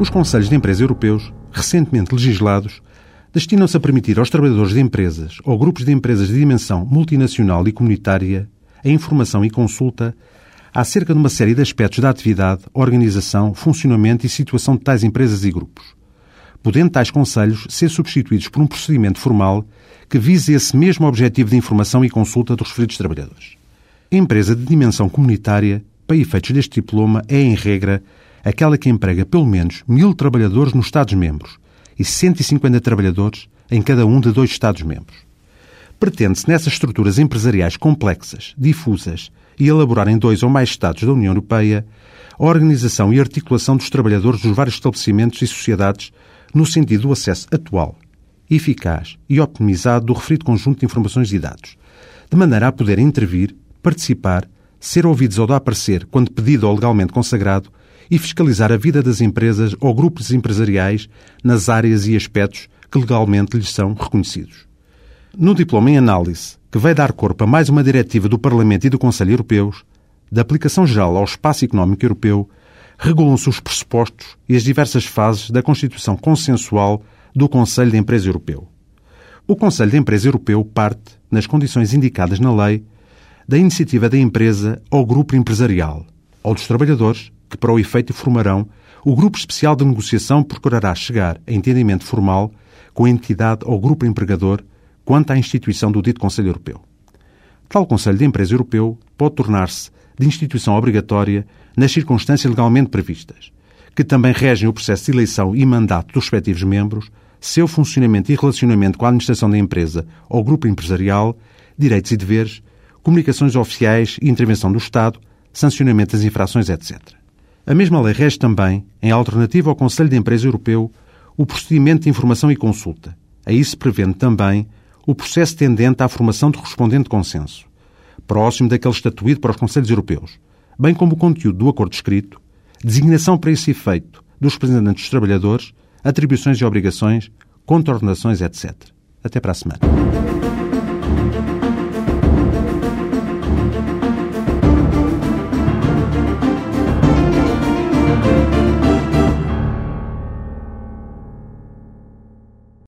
Os Conselhos de Empresa Europeus, recentemente legislados, destinam-se a permitir aos trabalhadores de empresas ou grupos de empresas de dimensão multinacional e comunitária a informação e consulta acerca de uma série de aspectos da atividade, organização, funcionamento e situação de tais empresas e grupos, podendo tais conselhos ser substituídos por um procedimento formal que vise esse mesmo objetivo de informação e consulta dos referidos trabalhadores. A empresa de dimensão comunitária, para efeitos deste diploma, é, em regra, aquela que emprega pelo menos mil trabalhadores nos Estados-membros e 150 trabalhadores em cada um de dois Estados-membros. Pretende-se nessas estruturas empresariais complexas, difusas e elaborar em dois ou mais Estados da União Europeia a organização e articulação dos trabalhadores dos vários estabelecimentos e sociedades no sentido do acesso atual, eficaz e optimizado do referido conjunto de informações e dados, de maneira a poder intervir, participar, ser ouvidos ou dar parecer quando pedido ou legalmente consagrado e fiscalizar a vida das empresas ou grupos empresariais nas áreas e aspectos que legalmente lhes são reconhecidos. No diploma em análise, que vai dar corpo a mais uma diretiva do Parlamento e do Conselho Europeus, da aplicação geral ao espaço económico europeu, regulam-se os pressupostos e as diversas fases da constituição consensual do Conselho de Empresa Europeu. O Conselho de Empresa Europeu parte, nas condições indicadas na lei, da iniciativa da empresa ou grupo empresarial, ou dos trabalhadores, que para o efeito formarão o grupo especial de negociação procurará chegar a entendimento formal com a entidade ou grupo empregador quanto à instituição do dito Conselho Europeu. Tal Conselho de Empresa Europeu pode tornar-se de instituição obrigatória nas circunstâncias legalmente previstas, que também regem o processo de eleição e mandato dos respectivos membros, seu funcionamento e relacionamento com a administração da empresa ou grupo empresarial, direitos e deveres, comunicações oficiais e intervenção do Estado, sancionamento das infrações, etc. A mesma lei rege também, em alternativa ao Conselho de Empresa Europeu, o procedimento de informação e consulta. A isso prevendo também o processo tendente à formação de correspondente consenso, próximo daquele estatuído para os Conselhos Europeus, bem como o conteúdo do acordo escrito, designação para esse efeito dos representantes dos trabalhadores, atribuições e obrigações, contraordenações, etc. Até para a semana.